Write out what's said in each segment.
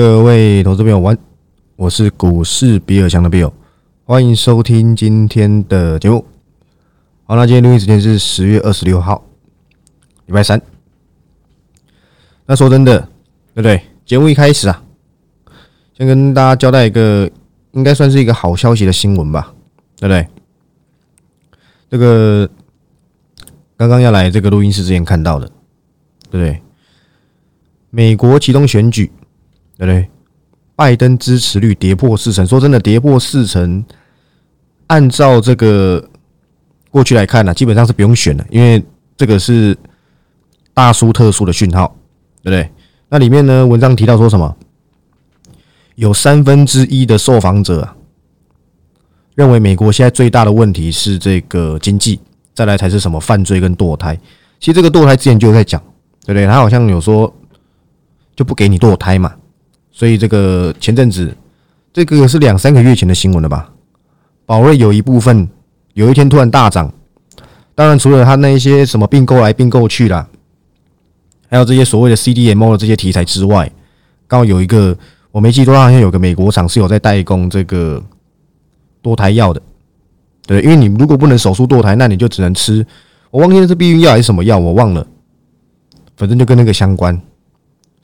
各位投资朋友，晚，我是股市比尔强的 Bill，欢迎收听今天的节目。好，那今天录音时间是十月二十六号，礼拜三。那说真的，对不对？节目一开始啊，先跟大家交代一个，应该算是一个好消息的新闻吧，对不对？这个刚刚要来这个录音室之前看到的，对不对？美国启动选举。对不对？拜登支持率跌破四成，说真的，跌破四成，按照这个过去来看呢，基本上是不用选的，因为这个是大殊特殊的讯号，对不对？那里面呢，文章提到说什么？有三分之一的受访者认为，美国现在最大的问题是这个经济，再来才是什么犯罪跟堕胎。其实这个堕胎之前就在讲，对不对？他好像有说就不给你堕胎嘛。所以这个前阵子，这个是两三个月前的新闻了吧？宝瑞有一部分有一天突然大涨，当然除了他那一些什么并购来并购去啦，还有这些所谓的 CDMO 的这些题材之外，刚好有一个我没记错，好像有个美国厂是有在代工这个堕胎药的，对，因为你如果不能手术堕胎，那你就只能吃，我忘记是避孕药还是什么药，我忘了，反正就跟那个相关。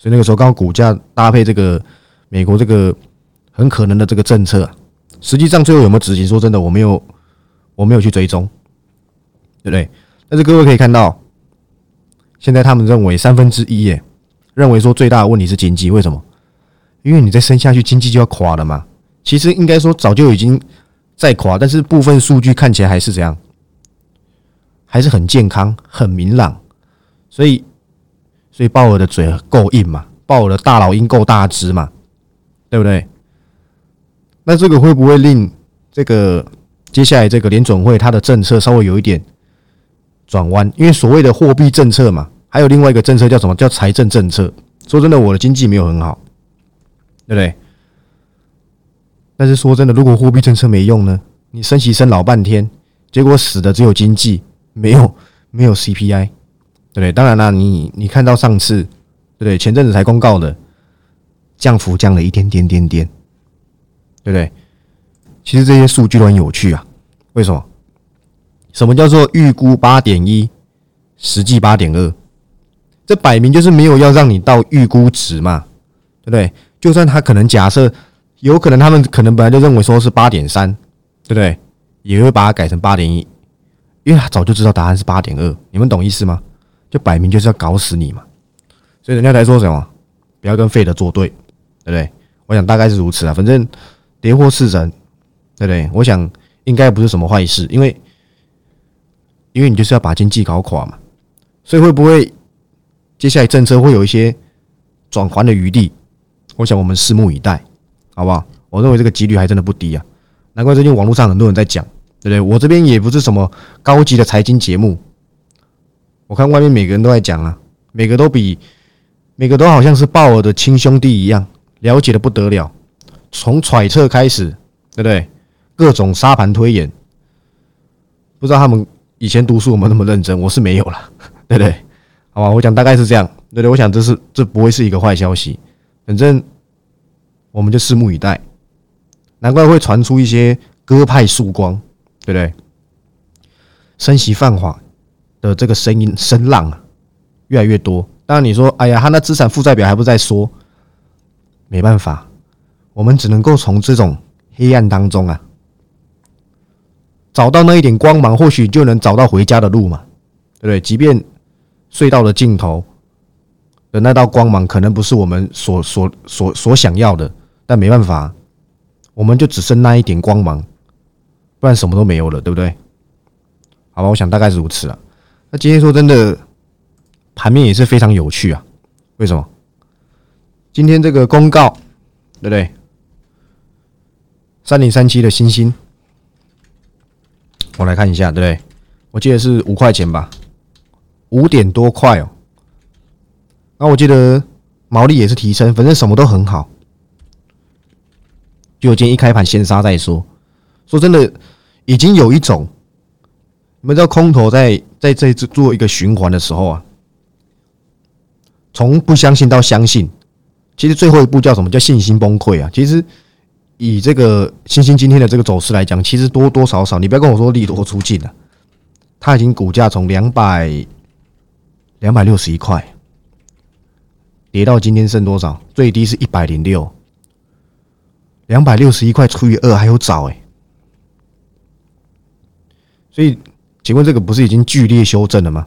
就那个时候，刚好股价搭配这个美国这个很可能的这个政策，实际上最后有没有执行？说真的，我没有，我没有去追踪，对不对？但是各位可以看到，现在他们认为三分之一耶，认为说最大的问题是经济，为什么？因为你再升下去，经济就要垮了嘛。其实应该说早就已经在垮，但是部分数据看起来还是怎样，还是很健康、很明朗，所以。所以鲍尔的嘴够硬嘛？鲍尔的大脑鹰够大只嘛？对不对？那这个会不会令这个接下来这个联准会它的政策稍微有一点转弯？因为所谓的货币政策嘛，还有另外一个政策叫什么？叫财政政策。说真的，我的经济没有很好，对不对？但是说真的，如果货币政策没用呢？你升息升老半天，结果死的只有经济，没有没有 CPI。对？当然啦，你你看到上次，对不对？前阵子才公告的降幅降了一点点点点，对不对？其实这些数据都很有趣啊。为什么？什么叫做预估八点一，实际八点二？这摆明就是没有要让你到预估值嘛，对不对？就算他可能假设，有可能他们可能本来就认为说是八点三，对不对？也会把它改成八点一，因为他早就知道答案是八点二。你们懂意思吗？就摆明就是要搞死你嘛，所以人家才说什么不要跟费德作对，对不对？我想大概是如此啊。反正跌破四成，对不对？我想应该不是什么坏事，因为因为你就是要把经济搞垮嘛。所以会不会接下来政策会有一些转圜的余地？我想我们拭目以待，好不好？我认为这个几率还真的不低啊。难怪最近网络上很多人在讲，对不对？我这边也不是什么高级的财经节目。我看外面每个人都在讲啊，每个都比每个都好像是鲍尔的亲兄弟一样，了解的不得了。从揣测开始，对不对？各种沙盘推演，不知道他们以前读书有没有那么认真？我是没有了，对不对？好吧，我讲大概是这样，对对？我想这是这不会是一个坏消息，反正我们就拭目以待。难怪会传出一些鸽派曙光，对不对？升息泛化。的这个声音声浪啊，越来越多。当然你说，哎呀，他那资产负债表还不在说，没办法，我们只能够从这种黑暗当中啊，找到那一点光芒，或许就能找到回家的路嘛，对不对？即便隧道的尽头的那道光芒可能不是我们所所所所想要的，但没办法，我们就只剩那一点光芒，不然什么都没有了，对不对？好吧，我想大概是如此了。那今天说真的，盘面也是非常有趣啊。为什么？今天这个公告，对不对？三零三七的星星，我来看一下，对不对？我记得是五块钱吧，五点多块哦。那我记得毛利也是提升，反正什么都很好。就今天一开盘先杀再说。说真的，已经有一种。你们知道空头在在这次做一个循环的时候啊，从不相信到相信，其实最后一步叫什么叫信心崩溃啊？其实以这个星星今天的这个走势来讲，其实多多少少，你不要跟我说利多出尽了，它已经股价从两百两百六十一块跌到今天剩多少？最低是一百零六，两百六十一块除以二还有找哎，所以请问这个不是已经剧烈修正了吗？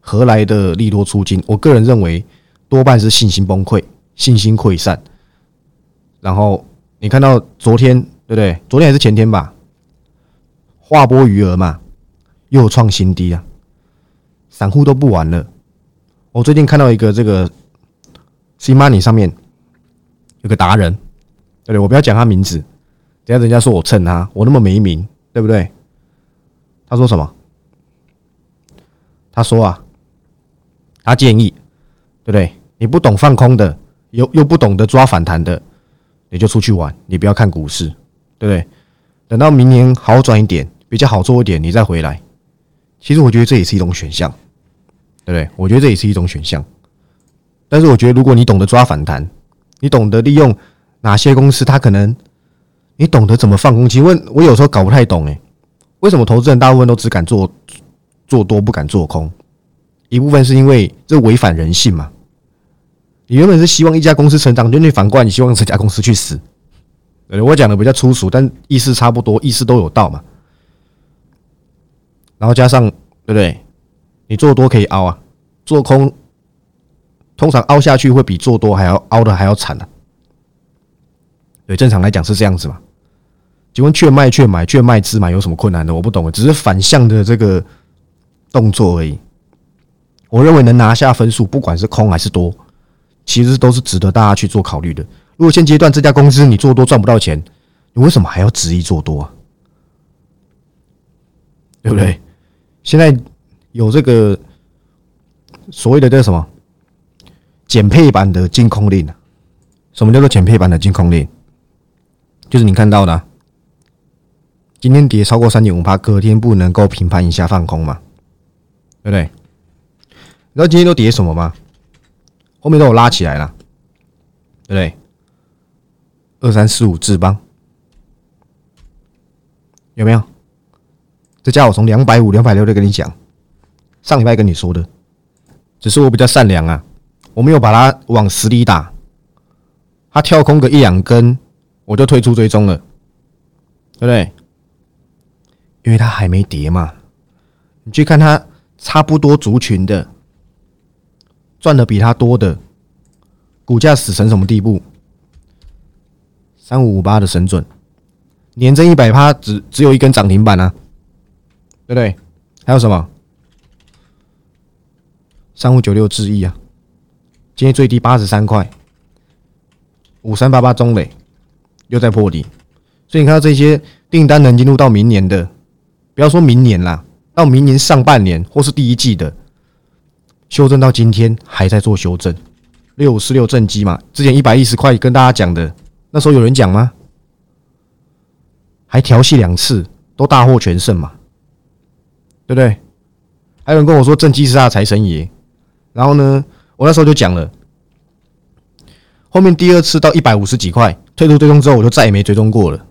何来的利多出金？我个人认为多半是信心崩溃、信心溃散。然后你看到昨天对不对？昨天还是前天吧？划拨余额嘛，又创新低啊！散户都不玩了。我最近看到一个这个 C Money 上面有个达人，对不对？我不要讲他名字，等下人家说我蹭他，我那么没名，对不对？他说什么？他说啊。他建议，对不对？你不懂放空的，又又不懂得抓反弹的，你就出去玩，你不要看股市，对不对？等到明年好转一点，比较好做一点，你再回来。其实我觉得这也是一种选项，对不对？我觉得这也是一种选项。但是我觉得，如果你懂得抓反弹，你懂得利用哪些公司，它可能你懂得怎么放空。请问，我有时候搞不太懂，诶，为什么投资人大部分都只敢做做多，不敢做空？一部分是因为这违反人性嘛？你原本是希望一家公司成长，就你反过来你希望这家公司去死。我讲的比较粗俗，但意思差不多，意思都有道嘛。然后加上对不对？你做多可以凹啊，做空通常凹下去会比做多还要凹的还要惨啊。对，正常来讲是这样子嘛。请问券卖券买券卖自买有什么困难的？我不懂，只是反向的这个动作而已。我认为能拿下分数，不管是空还是多，其实都是值得大家去做考虑的。如果现阶段这家公司你做多赚不到钱，你为什么还要执意做多啊？对不对？现在有这个所谓的叫什么减配版的净空令啊？什么叫做减配版的净空令？就是你看到的，今天跌超过三点五八，隔天不能够平盘一下放空嘛？对不对？你知道今天都跌什么吗？后面都有拉起来了，对不对？二三四五智邦有没有？这家伙从两百五、两百六就跟你讲，上礼拜跟你说的，只是我比较善良啊，我没有把它往死里打。他跳空个一两根，我就退出追踪了，对不对？因为它还没跌嘛。你去看它差不多族群的。赚的比他多的，股价死成什么地步？三五五八的神准，年增一百趴，只只有一根涨停板啊，对不对？还有什么？三五九六智亿啊，今天最低八十三块，五三八八中磊又在破底，所以你看到这些订单能进入到明年的，不要说明年啦，到明年上半年或是第一季的。修正到今天还在做修正，六五四六正机嘛，之前一百一十块跟大家讲的，那时候有人讲吗？还调戏两次，都大获全胜嘛，对不对？还有人跟我说正机是他的财神爷，然后呢，我那时候就讲了，后面第二次到一百五十几块退出追踪之后，我就再也没追踪过了。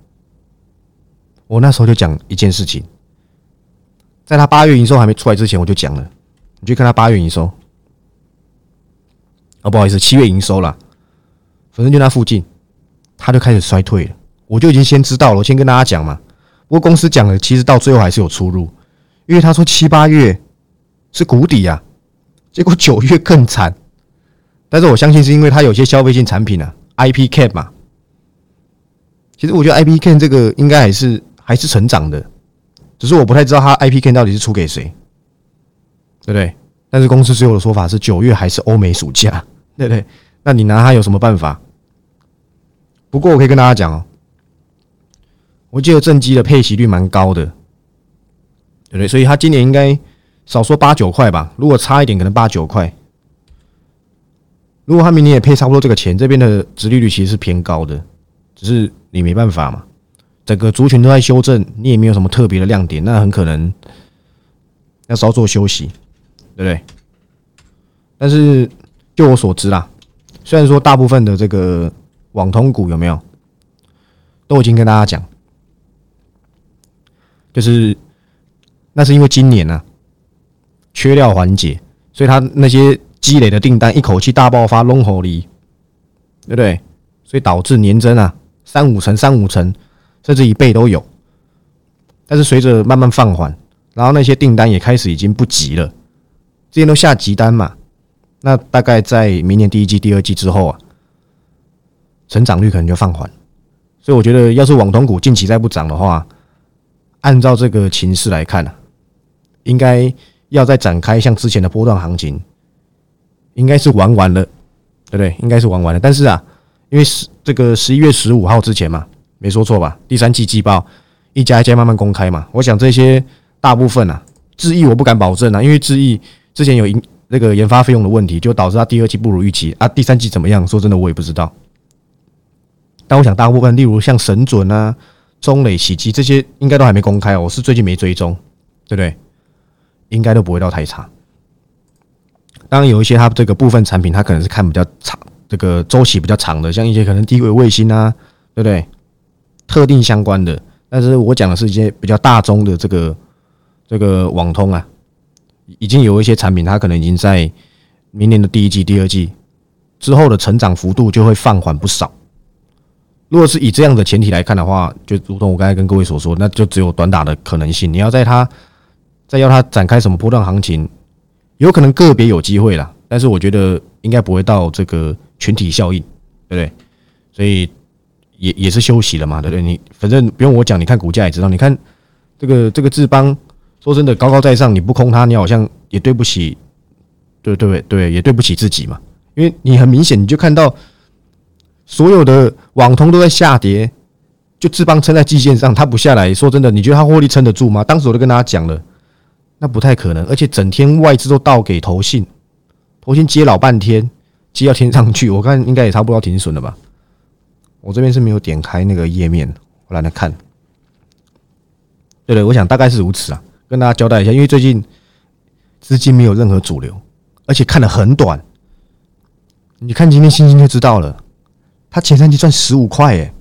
我那时候就讲一件事情，在他八月营收还没出来之前，我就讲了。你去看他八月营收，哦，不好意思，七月营收了，反正就那附近，他就开始衰退了。我就已经先知道了，我先跟大家讲嘛。不过公司讲了，其实到最后还是有出入，因为他说七八月是谷底啊，结果九月更惨。但是我相信是因为他有些消费性产品啊，IP Cap 嘛。其实我觉得 IP Cap 这个应该还是还是成长的，只是我不太知道他 IPK 到底是出给谁。对不对？但是公司最后的说法是九月还是欧美暑假，对不对？那你拿他有什么办法？不过我可以跟大家讲哦，我记得正机的配息率蛮高的，对不对？所以他今年应该少说八九块吧，如果差一点可能八九块。如果他明年也配差不多这个钱，这边的殖利率其实是偏高的，只是你没办法嘛，整个族群都在修正，你也没有什么特别的亮点，那很可能要稍作休息。对不对？但是就我所知啦，虽然说大部分的这个网通股有没有，都已经跟大家讲，就是那是因为今年呢缺料环节，所以他那些积累的订单一口气大爆发，龙火力，对不对？所以导致年增啊三五成、三五成，甚至一倍都有。但是随着慢慢放缓，然后那些订单也开始已经不急了，之前都下急单嘛。那大概在明年第一季、第二季之后啊，成长率可能就放缓。所以我觉得，要是网通股近期再不涨的话，按照这个情势来看呢，应该要再展开像之前的波段行情，应该是玩完了，对不对？应该是玩完了。但是啊，因为十这个十一月十五号之前嘛，没说错吧？第三季季报一家一家慢慢公开嘛，我想这些大部分啊，智毅我不敢保证啊，因为智毅之前有。那个研发费用的问题，就导致它第二季不如预期啊。第三季怎么样？说真的，我也不知道。但我想，大部分例如像神准啊、中磊、喜基这些，应该都还没公开。我是最近没追踪，对不对？应该都不会到太差。当然，有一些它这个部分产品，它可能是看比较长，这个周期比较长的，像一些可能低轨卫星啊，对不对？特定相关的。但是我讲的是一些比较大宗的这个这个网通啊。已经有一些产品，它可能已经在明年的第一季、第二季之后的成长幅度就会放缓不少。如果是以这样的前提来看的话，就如同我刚才跟各位所说，那就只有短打的可能性。你要在它再要它展开什么波段行情，有可能个别有机会啦，但是我觉得应该不会到这个群体效应，对不对？所以也也是休息了嘛，对不对？你反正不用我讲，你看股价也知道。你看这个这个智邦。说真的，高高在上，你不空它，你好像也对不起，对对对，也对不起自己嘛。因为你很明显，你就看到所有的网通都在下跌，就智邦撑在季线上，它不下来。说真的，你觉得它获利撑得住吗？当时我都跟大家讲了，那不太可能。而且整天外资都倒给投信，投信接老半天，接到天上去，我看应该也差不多要停损了吧。我这边是没有点开那个页面，我懒得看。对对，我想大概是如此啊。跟大家交代一下，因为最近资金没有任何主流，而且看的很短。你看今天星星就知道了，他前三季赚十五块，哎，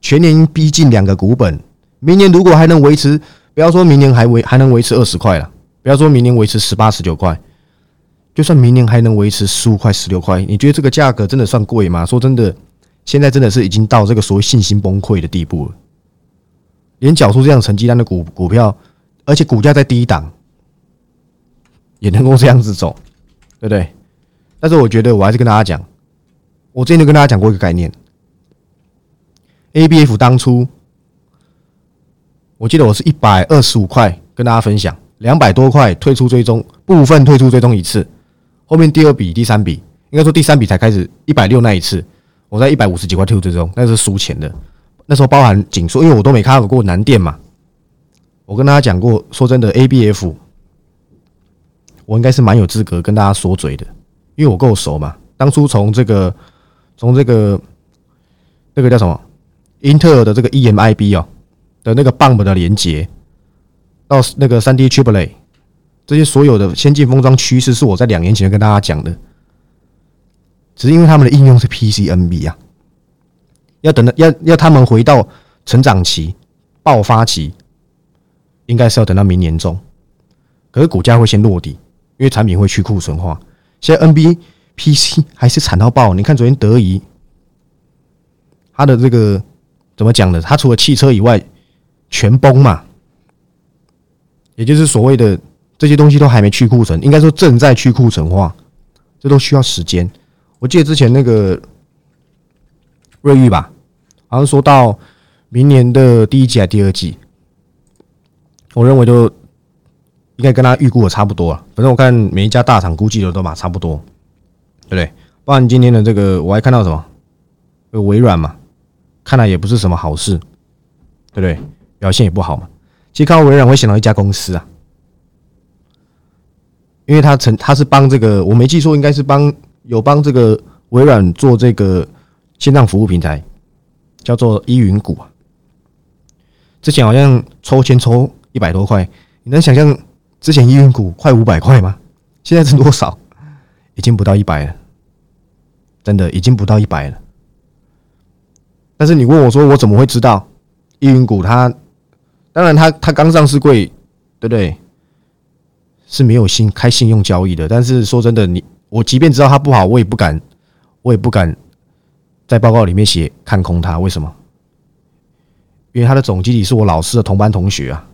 全年逼近两个股本。明年如果还能维持，不要说明年还维还能维持二十块了，不要说明年维持十八十九块，就算明年还能维持十五块十六块，你觉得这个价格真的算贵吗？说真的，现在真的是已经到这个所谓信心崩溃的地步了，连缴出这样成绩单的股股票。而且股价在低档，也能够这样子走，对不对？但是我觉得我还是跟大家讲，我之前就跟大家讲过一个概念，A B F 当初，我记得我是一百二十五块跟大家分享，两百多块退出追踪，部分退出追踪一次，后面第二笔、第三笔，应该说第三笔才开始一百六那一次，我在一百五十几块 two 之中，那是输钱的，那时候包含紧缩，因为我都没看过南电嘛。我跟大家讲过，说真的，A B F，我应该是蛮有资格跟大家说嘴的，因为我够熟嘛。当初从这个，从这个，那个叫什么，英特尔的这个 E M I B 哦的那个 Bump 的连接，到那个三 D Triple，这些所有的先进封装趋势是我在两年前跟大家讲的，只是因为他们的应用是 P C N B 啊，要等到要要他们回到成长期、爆发期。应该是要等到明年中，可是股价会先落底，因为产品会去库存化。现在 N B P C 还是惨到爆，你看昨天德仪，它的这个怎么讲呢？它除了汽车以外全崩嘛，也就是所谓的这些东西都还没去库存，应该说正在去库存化，这都需要时间。我记得之前那个瑞昱吧，好像说到明年的第一季还第二季。我认为就应该跟他预估的差不多啊。反正我看每一家大厂估计的都嘛差不多，对不对？不然今天的这个我还看到什么？有微软嘛？看来也不是什么好事，对不对？表现也不好嘛。其实看到微软会想到一家公司啊，因为他曾他是帮这个我没记错，应该是帮有帮这个微软做这个线上服务平台，叫做依云股啊。之前好像抽签抽。一百多块，你能想象之前依云股快五百块吗？现在是多少？已经不到一百了，真的已经不到一百了。但是你问我说，我怎么会知道？依云股它，当然它它刚上市贵，对不对？是没有信开信用交易的。但是说真的，你我即便知道它不好，我也不敢，我也不敢在报告里面写看空它。为什么？因为他的总经理是我老师的同班同学啊，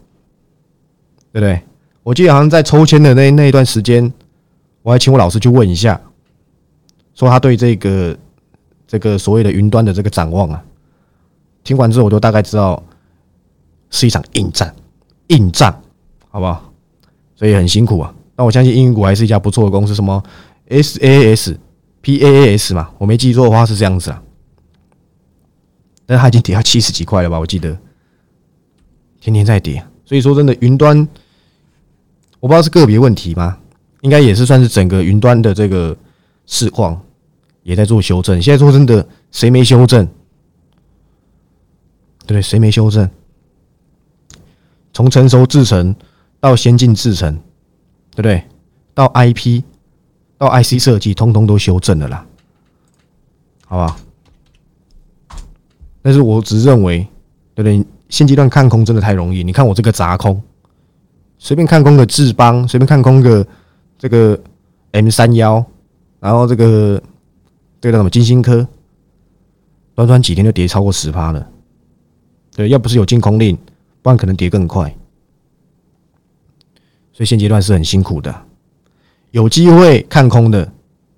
对不对？我记得好像在抽签的那那一段时间，我还请我老师去问一下，说他对这个这个所谓的云端的这个展望啊。听完之后，我就大概知道是一场硬战，硬战，好不好？所以很辛苦啊。那我相信英云股还是一家不错的公司，什么 S A S P A S 嘛，我没记错的话是这样子啊。但是它已经跌到七十几块了吧？我记得天天在跌，所以说真的，云端我不知道是个别问题吗？应该也是算是整个云端的这个市况也在做修正。现在说真的，谁没修正？对，谁没修正？从成熟制成到先进制成，对不对？到 IP 到 IC 设计，通通都修正了啦，好吧？但是我只认为，对不对？现阶段看空真的太容易。你看我这个砸空，随便看空个智邦，随便看空个这个 M 三幺，然后这个这个叫什么金星科，短短几天就跌超过十趴了。对，要不是有净空令，不然可能跌更快。所以现阶段是很辛苦的。有机会看空的，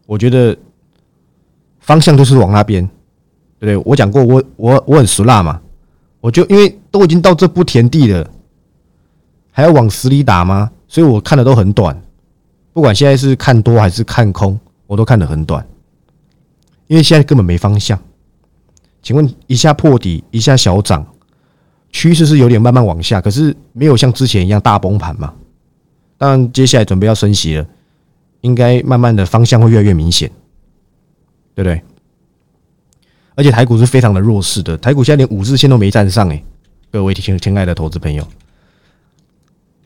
我觉得方向就是往那边，对不对？我讲过，我我我很熟辣嘛，我就因为都已经到这步田地了，还要往死里打吗？所以我看的都很短，不管现在是看多还是看空，我都看的很短，因为现在根本没方向。请问一下破底，一下小涨。趋势是有点慢慢往下，可是没有像之前一样大崩盘嘛。当然，接下来准备要升息了，应该慢慢的方向会越来越明显，对不对？而且台股是非常的弱势的，台股现在连五日线都没站上哎，各位亲亲爱的投资朋友，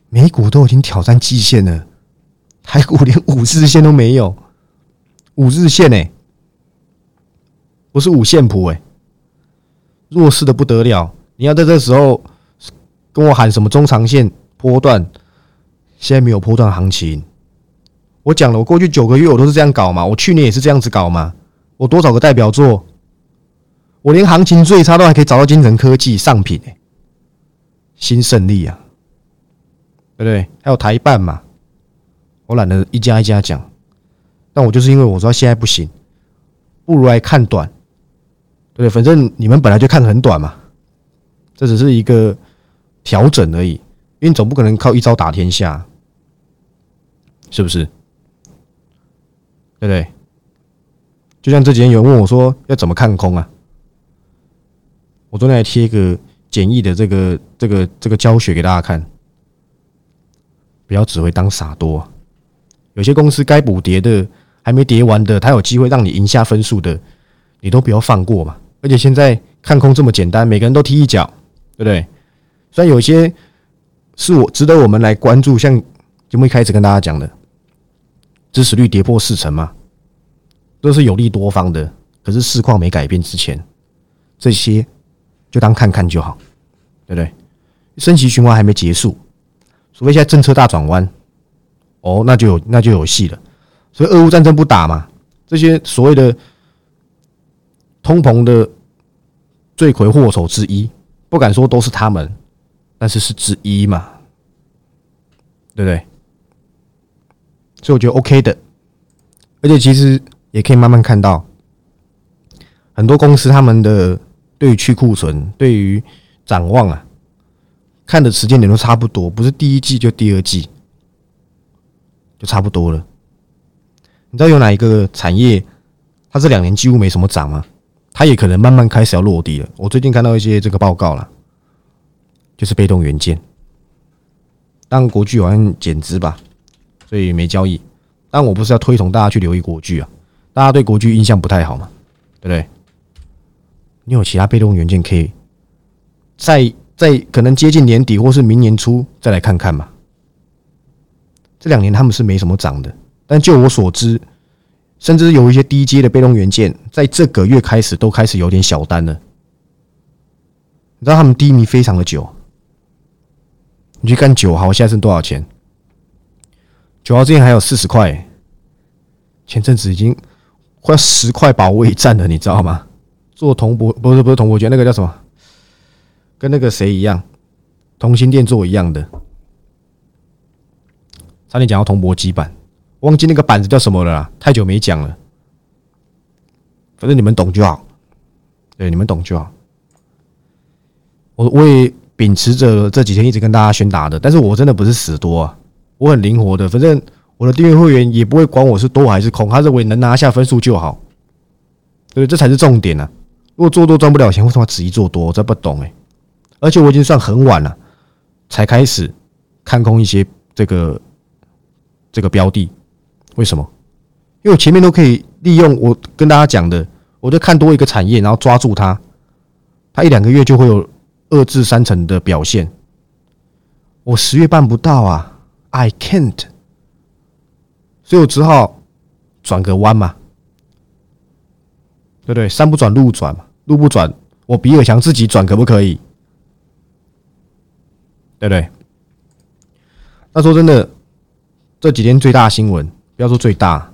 美股都已经挑战季线了，台股连五日线都没有，五日线哎，不是五线谱哎，弱势的不得了。你要在这时候跟我喊什么中长线波段？现在没有波段行情。我讲了，我过去九个月我都是这样搞嘛，我去年也是这样子搞嘛。我多少个代表作，我连行情最差都还可以找到金城科技上品，新胜利啊，对不对？还有台办嘛，我懒得一家一家讲，但我就是因为我说现在不行，不如来看短，对？反正你们本来就看很短嘛。这只是一个调整而已，因为总不可能靠一招打天下，是不是？对不对？就像这几天有人问我说要怎么看空啊？我昨天还贴一个简易的这个这个这个教学给大家看，不要只会当傻多。有些公司该补跌的还没跌完的，它有机会让你赢下分数的，你都不要放过嘛。而且现在看空这么简单，每个人都踢一脚。对不对？虽然有些是我值得我们来关注，像节目一开始跟大家讲的，支持率跌破四成嘛，都是有利多方的。可是市况没改变之前，这些就当看看就好，对不对？升级循环还没结束，除非现在政策大转弯，哦，那就有那就有戏了。所以俄乌战争不打嘛，这些所谓的通膨的罪魁祸首之一。不敢说都是他们，但是是之一嘛，对不对？所以我觉得 OK 的，而且其实也可以慢慢看到，很多公司他们的对于去库存、对于展望啊，看的时间点都差不多，不是第一季就第二季，就差不多了。你知道有哪一个产业，它这两年几乎没什么涨吗？它也可能慢慢开始要落地了。我最近看到一些这个报告了，就是被动元件，但国巨好像减资吧，所以没交易。但我不是要推崇大家去留意国巨啊，大家对国巨印象不太好嘛，对不对？你有其他被动元件可以在在可能接近年底或是明年初再来看看嘛。这两年他们是没什么涨的，但就我所知，甚至有一些低阶的被动元件，在这个月开始都开始有点小单了。你知道他们低迷非常的久。你去看九号，现在剩多少钱？九号之前还有四十块，前阵子已经快十块保卫战了，你知道吗？做铜箔不是不是铜箔卷，那个叫什么？跟那个谁一样，同心店做一样的。差点讲到铜箔基板，忘记那个板子叫什么了，太久没讲了。反正你们懂就好，对，你们懂就好。我我也秉持着这几天一直跟大家宣达的，但是我真的不是死多啊，我很灵活的，反正我的订阅会员也不会管我是多还是空，他认为能拿下分数就好，对，这才是重点呢。如果做多赚不了钱，为什么执意做多？我真不懂哎。而且我已经算很晚了，才开始看空一些这个。这个标的为什么？因为我前面都可以利用我跟大家讲的，我就看多一个产业，然后抓住它，它一两个月就会有二至三成的表现。我十月办不到啊，I can't，所以我只好转个弯嘛，对不对？山不转路转嘛，路不转，我比尔强自己转可不可以？对不对？那说真的。这几天最大新闻，不要说最大，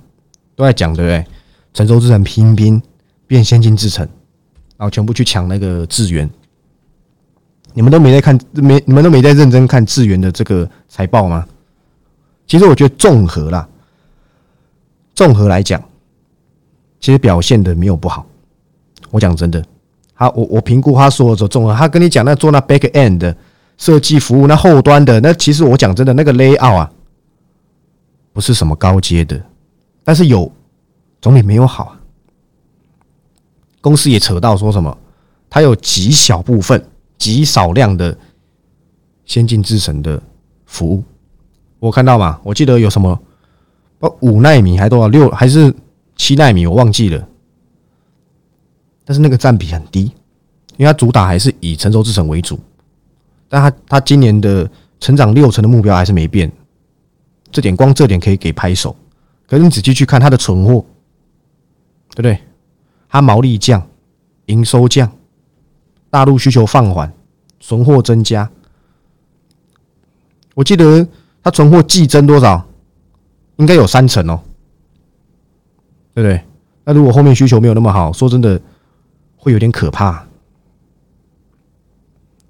都在讲，对不对？成熟之城拼拼变先进之城，然后全部去抢那个智源。你们都没在看，没你们都没在认真看智源的这个财报吗？其实我觉得综合啦，综合来讲，其实表现的没有不好。我讲真的，他我我评估他说的综合，他跟你讲那做那 back end 设计服务那后端的，那其实我讲真的那个 layout 啊。不是什么高阶的，但是有总比没有好啊。公司也扯到说什么，它有极小部分、极少量的先进制程的服务。我看到嘛，我记得有什么，五纳米还多少六还是七纳米，我忘记了。但是那个占比很低，因为它主打还是以成熟制程为主。但它它今年的成长六成的目标还是没变。这点光这点可以给拍手，可是你仔细去看它的存货，对不对？它毛利降，营收降，大陆需求放缓，存货增加。我记得它存货季增多少？应该有三成哦，对不对？那如果后面需求没有那么好，说真的会有点可怕。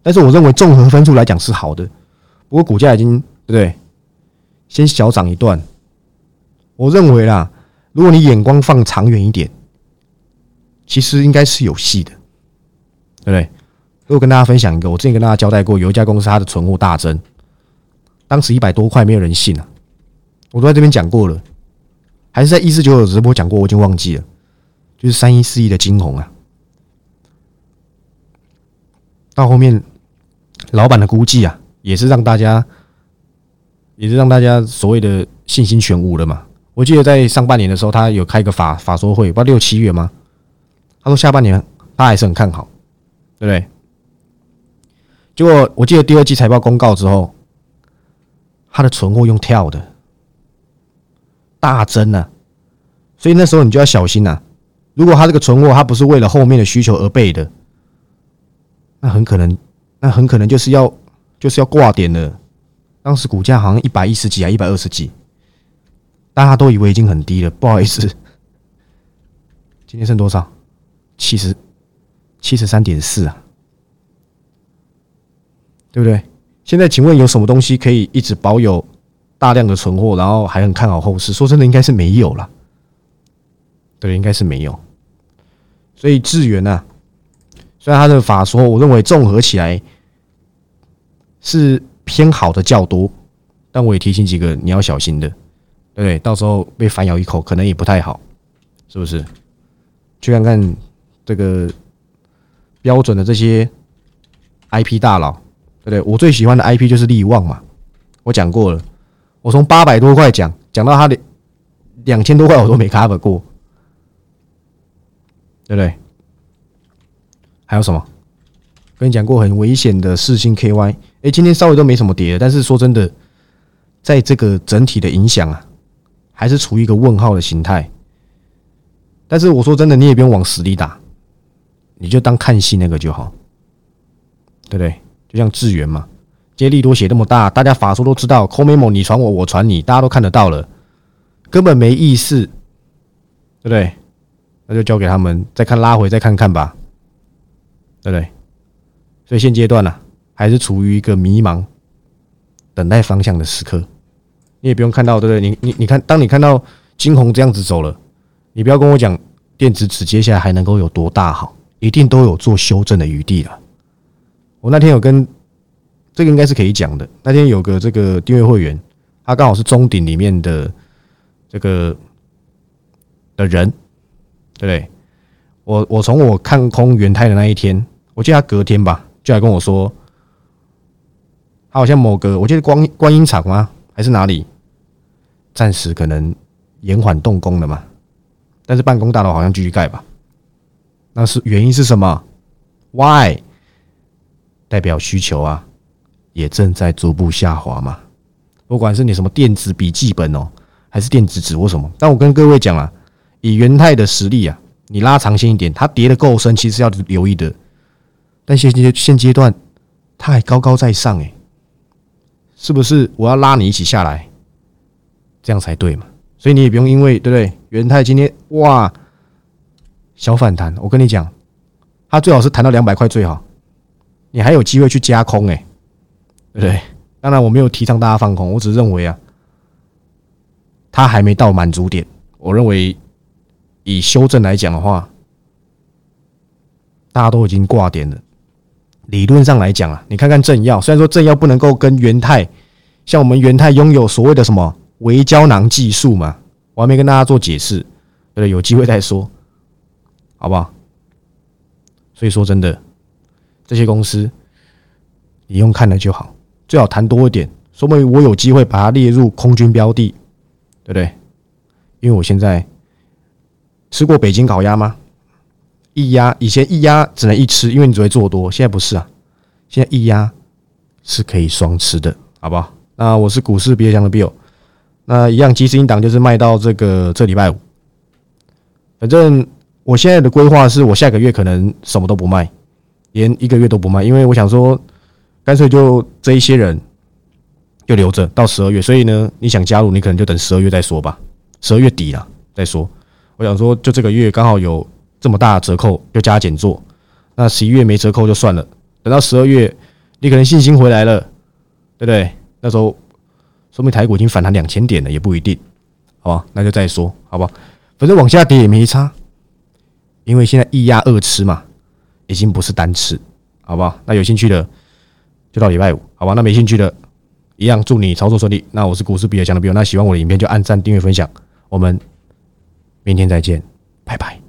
但是我认为综合分数来讲是好的，不过股价已经对不对？先小涨一段，我认为啦，如果你眼光放长远一点，其实应该是有戏的，对不对？我跟大家分享一个，我之前跟大家交代过，有一家公司它的存货大增，当时一百多块没有人信啊，我都在这边讲过了，还是在一四九九直播讲过，我已经忘记了，就是三一四亿的金红啊，到后面老板的估计啊，也是让大家。也是让大家所谓的信心全无了嘛？我记得在上半年的时候，他有开一个法法说会，不知道六七月吗？他说下半年他还是很看好，对不对？结果我记得第二季财报公告之后，他的存货用跳的大增啊，所以那时候你就要小心呐。如果他这个存货他不是为了后面的需求而备的，那很可能，那很可能就是要就是要挂点了。当时股价好像一百一十几啊，一百二十几，大家都以为已经很低了。不好意思，今天剩多少？七十，七十三点四啊，对不对？现在请问有什么东西可以一直保有大量的存货，然后还很看好后市？说真的，应该是没有了。对，应该是没有。所以智源呢，虽然他的法说，我认为综合起来是。偏好的较多，但我也提醒几个你要小心的，对不对？到时候被反咬一口，可能也不太好，是不是？去看看这个标准的这些 IP 大佬，对不对？我最喜欢的 IP 就是利旺嘛，我讲过了，我从八百多块讲讲到它的两千多块，我都没 cover 过，对不对？还有什么？跟你讲过很危险的四星 KY。哎，今天稍微都没什么跌，但是说真的，在这个整体的影响啊，还是处于一个问号的形态。但是我说真的，你也不用往死里打，你就当看戏那个就好，对不对？就像智源嘛，接力多写那么大，大家法术都知道，抠 memo 你传我，我传你，大家都看得到了，根本没意思，对不对？那就交给他们，再看拉回再看看吧，对不对？所以现阶段呢，还是处于一个迷茫、等待方向的时刻。你也不用看到，对不对？你你你看，当你看到金红这样子走了。你不要跟我讲电子纸接下来还能够有多大好，一定都有做修正的余地了。我那天有跟这个应该是可以讲的。那天有个这个订阅会员，他刚好是中鼎里面的这个的人，对不对？我我从我看空元泰的那一天，我记得他隔天吧，就来跟我说，他好像某个我记得光观音厂吗？还是哪里？暂时可能延缓动工了嘛？但是办公大楼好像继续盖吧？那是原因是什么？Why？代表需求啊，也正在逐步下滑嘛。不管是你什么电子笔记本哦，还是电子纸或什么，但我跟各位讲啊，以元泰的实力啊，你拉长线一点，它跌的够深，其实要留意的。但现阶现阶段，它还高高在上哎，是不是？我要拉你一起下来，这样才对嘛。所以你也不用因为对不对？元泰今天哇小反弹，我跟你讲，它最好是弹到两百块最好，你还有机会去加空哎，对不对？当然我没有提倡大家放空，我只认为啊，它还没到满足点。我认为以修正来讲的话，大家都已经挂点了。理论上来讲啊，你看看正要，虽然说正要不能够跟元泰像我们元泰拥有所谓的什么。微胶囊技术嘛，我还没跟大家做解释，对有机会再说，好不好？所以说真的，这些公司你用看了就好，最好谈多一点，说明我有机会把它列入空军标的，对不对？因为我现在吃过北京烤鸭吗？一鸭以前一鸭只能一吃，因为你只会做多，现在不是啊，现在一鸭是可以双吃的，好不好？那我是股市别讲的 Bill。那一样，即时音档就是卖到这个这礼拜五。反正我现在的规划是我下个月可能什么都不卖，连一个月都不卖，因为我想说，干脆就这一些人就留着到十二月。所以呢，你想加入，你可能就等十二月再说吧，十二月底了再说。我想说，就这个月刚好有这么大折扣，就加减做。那十一月没折扣就算了，等到十二月，你可能信心回来了，对不对？那时候。说明台股已经反弹两千点了，也不一定，好吧？那就再说，好吧？反正往下跌也没差，因为现在一压二吃嘛，已经不是单次，好不好？那有兴趣的就到礼拜五，好吧？那没兴趣的，一样祝你操作顺利。那我是股市比尔强的朋友，那喜欢我的影片就按赞、订阅、分享，我们明天再见，拜拜。